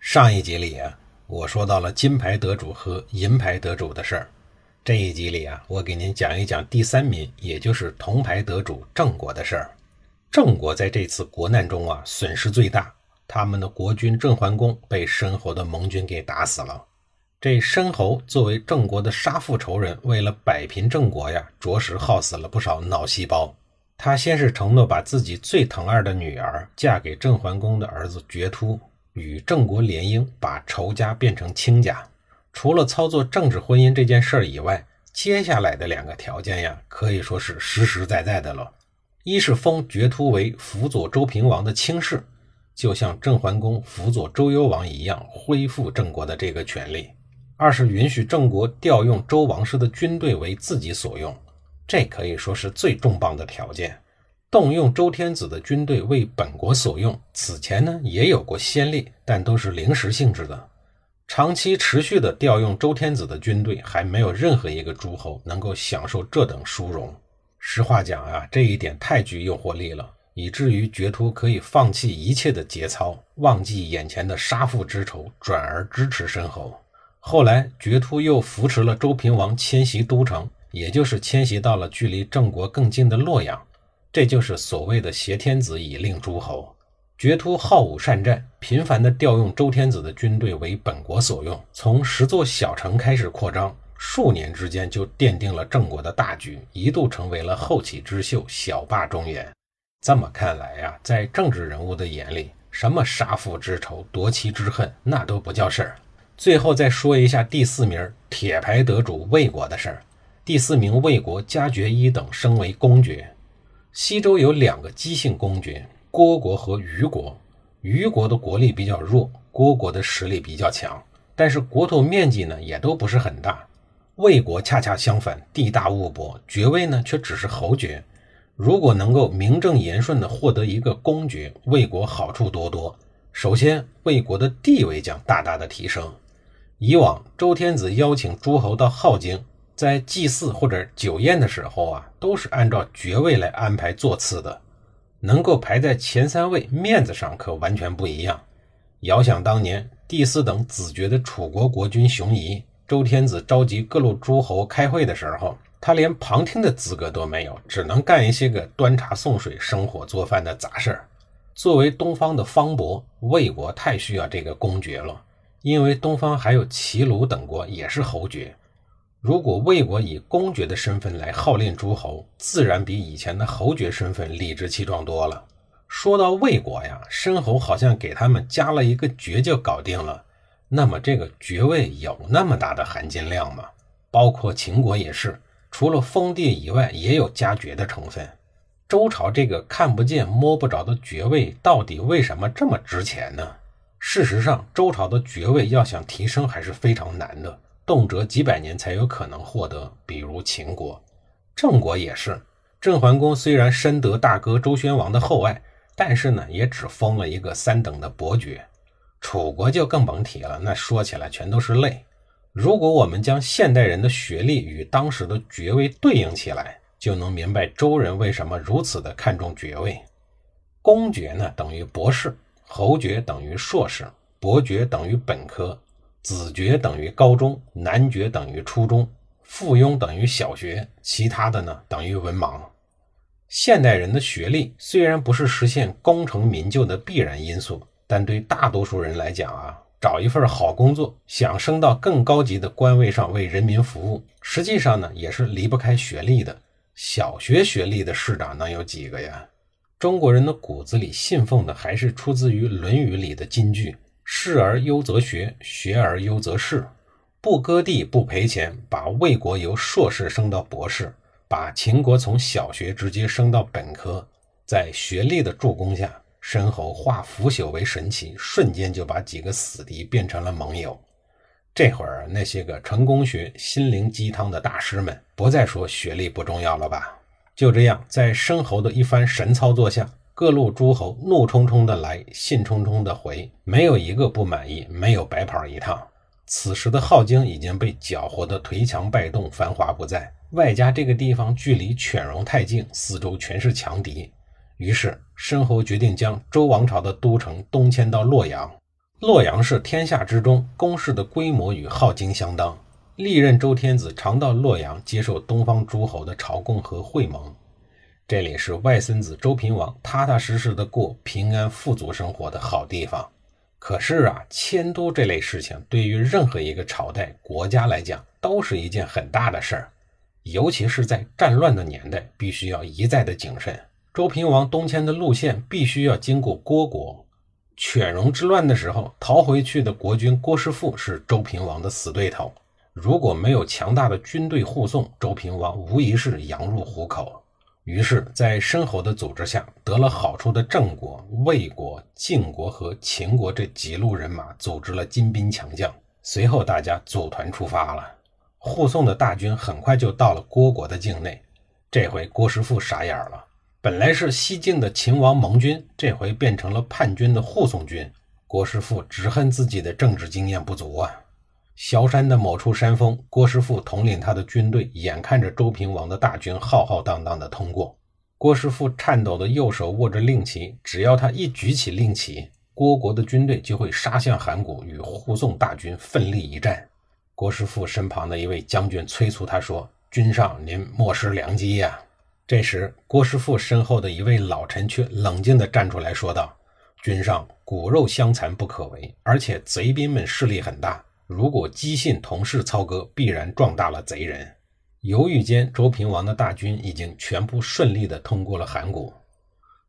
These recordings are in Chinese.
上一集里啊，我说到了金牌得主和银牌得主的事儿。这一集里啊，我给您讲一讲第三名，也就是铜牌得主郑国的事儿。郑国在这次国难中啊，损失最大，他们的国君郑桓公被申侯的盟军给打死了。这申侯作为郑国的杀父仇人，为了摆平郑国呀，着实耗死了不少脑细胞。他先是承诺把自己最疼爱的女儿嫁给郑桓公的儿子决突。与郑国联姻，把仇家变成亲家。除了操作政治婚姻这件事儿以外，接下来的两个条件呀，可以说是实实在在的了。一是封爵突为辅佐周平王的卿士，就像郑桓公辅佐周幽王一样，恢复郑国的这个权利；二是允许郑国调用周王室的军队为自己所用，这可以说是最重磅的条件。动用周天子的军队为本国所用，此前呢也有过先例，但都是临时性质的。长期持续的调用周天子的军队，还没有任何一个诸侯能够享受这等殊荣。实话讲啊，这一点太具诱惑力了，以至于决突可以放弃一切的节操，忘记眼前的杀父之仇，转而支持申侯。后来决突又扶持了周平王迁徙都城，也就是迁徙到了距离郑国更近的洛阳。这就是所谓的挟天子以令诸侯。决突好武善战，频繁地调用周天子的军队为本国所用，从十座小城开始扩张，数年之间就奠定了郑国的大局，一度成为了后起之秀，小霸中原。这么看来呀，在政治人物的眼里，什么杀父之仇、夺妻之恨，那都不叫事儿。最后再说一下第四名铁牌得主魏国的事儿。第四名魏国加爵一等，升为公爵。西周有两个姬姓公爵，郭国和虞国。虞国的国力比较弱，郭国的实力比较强，但是国土面积呢也都不是很大。魏国恰恰相反，地大物博，爵位呢却只是侯爵。如果能够名正言顺地获得一个公爵，魏国好处多多。首先，魏国的地位将大大的提升。以往周天子邀请诸侯到镐京。在祭祀或者酒宴的时候啊，都是按照爵位来安排座次的，能够排在前三位，面子上可完全不一样。遥想当年，第四等子爵的楚国国君熊仪，周天子召集各路诸侯开会的时候，他连旁听的资格都没有，只能干一些个端茶送水、生火做饭的杂事儿。作为东方的方伯，魏国太需要这个公爵了，因为东方还有齐鲁等国也是侯爵。如果魏国以公爵的身份来号令诸侯，自然比以前的侯爵身份理直气壮多了。说到魏国呀，申侯好像给他们加了一个爵就搞定了。那么这个爵位有那么大的含金量吗？包括秦国也是，除了封地以外，也有加爵的成分。周朝这个看不见摸不着的爵位，到底为什么这么值钱呢？事实上，周朝的爵位要想提升还是非常难的。动辄几百年才有可能获得，比如秦国、郑国也是。郑桓公虽然深得大哥周宣王的厚爱，但是呢，也只封了一个三等的伯爵。楚国就更甭提了，那说起来全都是泪。如果我们将现代人的学历与当时的爵位对应起来，就能明白周人为什么如此的看重爵位。公爵呢等于博士，侯爵等于硕士，伯爵等于本科。子爵等于高中，男爵等于初中，附庸等于小学，其他的呢等于文盲。现代人的学历虽然不是实现功成名就的必然因素，但对大多数人来讲啊，找一份好工作，想升到更高级的官位上为人民服务，实际上呢也是离不开学历的。小学学历的市长能有几个呀？中国人的骨子里信奉的还是出自于《论语》里的金句。仕而优则学，学而优则仕。不割地，不赔钱，把魏国由硕士升到博士，把秦国从小学直接升到本科。在学历的助攻下，申侯化腐朽为神奇，瞬间就把几个死敌变成了盟友。这会儿，那些个成功学、心灵鸡汤的大师们不再说学历不重要了吧？就这样，在申侯的一番神操作下，各路诸侯怒冲冲的来，兴冲冲的回，没有一个不满意，没有白跑一趟。此时的镐京已经被搅和得颓墙败洞，繁华不再，外加这个地方距离犬戎太近，四周全是强敌。于是，申侯决定将周王朝的都城东迁到洛阳。洛阳是天下之中，宫室的规模与镐京相当。历任周天子常到洛阳接受东方诸侯的朝贡和会盟，这里是外孙子周平王踏踏实实的过平安富足生活的好地方。可是啊，迁都这类事情对于任何一个朝代、国家来讲都是一件很大的事儿，尤其是在战乱的年代，必须要一再的谨慎。周平王东迁的路线必须要经过虢国。犬戎之乱的时候，逃回去的国君郭师父是周平王的死对头。如果没有强大的军队护送，周平王无疑是羊入虎口。于是，在申侯的组织下，得了好处的郑国、魏国、晋国和秦国这几路人马组织了精兵强将。随后，大家组团出发了。护送的大军很快就到了虢国的境内。这回郭师傅傻眼了。本来是西境的秦王盟军，这回变成了叛军的护送军。郭师傅只恨自己的政治经验不足啊！萧山的某处山峰，郭师傅统领他的军队，眼看着周平王的大军浩浩荡荡地通过。郭师傅颤抖的右手握着令旗，只要他一举起令旗，郭国的军队就会杀向函谷，与护送大军奋力一战。郭师傅身旁的一位将军催促他说：“君上，您莫失良机呀！”这时，郭师傅身后的一位老臣却冷静地站出来说道：“君上，骨肉相残不可为，而且贼兵们势力很大，如果姬信同事操戈，必然壮大了贼人。”犹豫间，周平王的大军已经全部顺利地通过了函谷。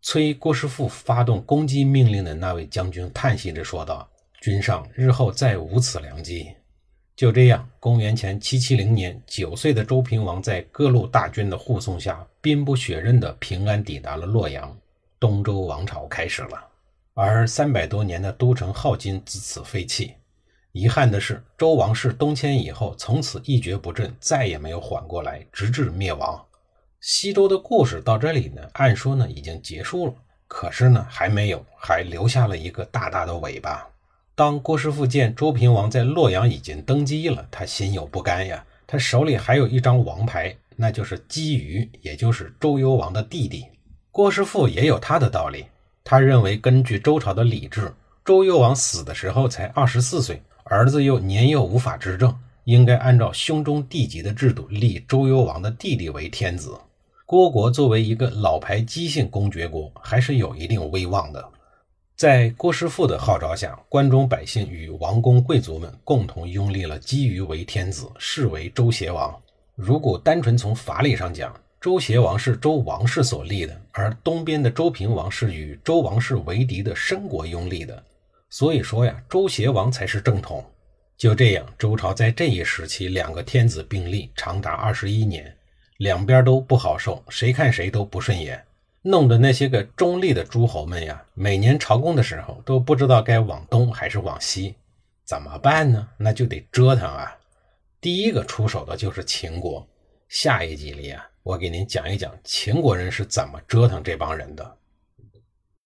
催郭师傅发动攻击命令的那位将军叹息着说道：“君上，日后再无此良机。”就这样，公元前七七零年，九岁的周平王在各路大军的护送下，兵不血刃的平安抵达了洛阳，东周王朝开始了。而三百多年的都城镐京自此废弃。遗憾的是，周王室东迁以后，从此一蹶不振，再也没有缓过来，直至灭亡。西周的故事到这里呢，按说呢已经结束了，可是呢还没有，还留下了一个大大的尾巴。当郭师傅见周平王在洛阳已经登基了，他心有不甘呀。他手里还有一张王牌，那就是姬瑜，也就是周幽王的弟弟。郭师傅也有他的道理，他认为根据周朝的礼制，周幽王死的时候才二十四岁，儿子又年幼无法执政，应该按照兄终弟及的制度立周幽王的弟弟为天子。郭国作为一个老牌姬姓公爵国，还是有一定威望的。在郭师傅的号召下，关中百姓与王公贵族们共同拥立了姬瑜为天子，视为周邪王。如果单纯从法理上讲，周邪王是周王室所立的，而东边的周平王是与周王室为敌的申国拥立的。所以说呀，周邪王才是正统。就这样，周朝在这一时期，两个天子并立，长达二十一年，两边都不好受，谁看谁都不顺眼。弄得那些个中立的诸侯们呀，每年朝贡的时候都不知道该往东还是往西，怎么办呢？那就得折腾啊！第一个出手的就是秦国。下一集里啊，我给您讲一讲秦国人是怎么折腾这帮人的。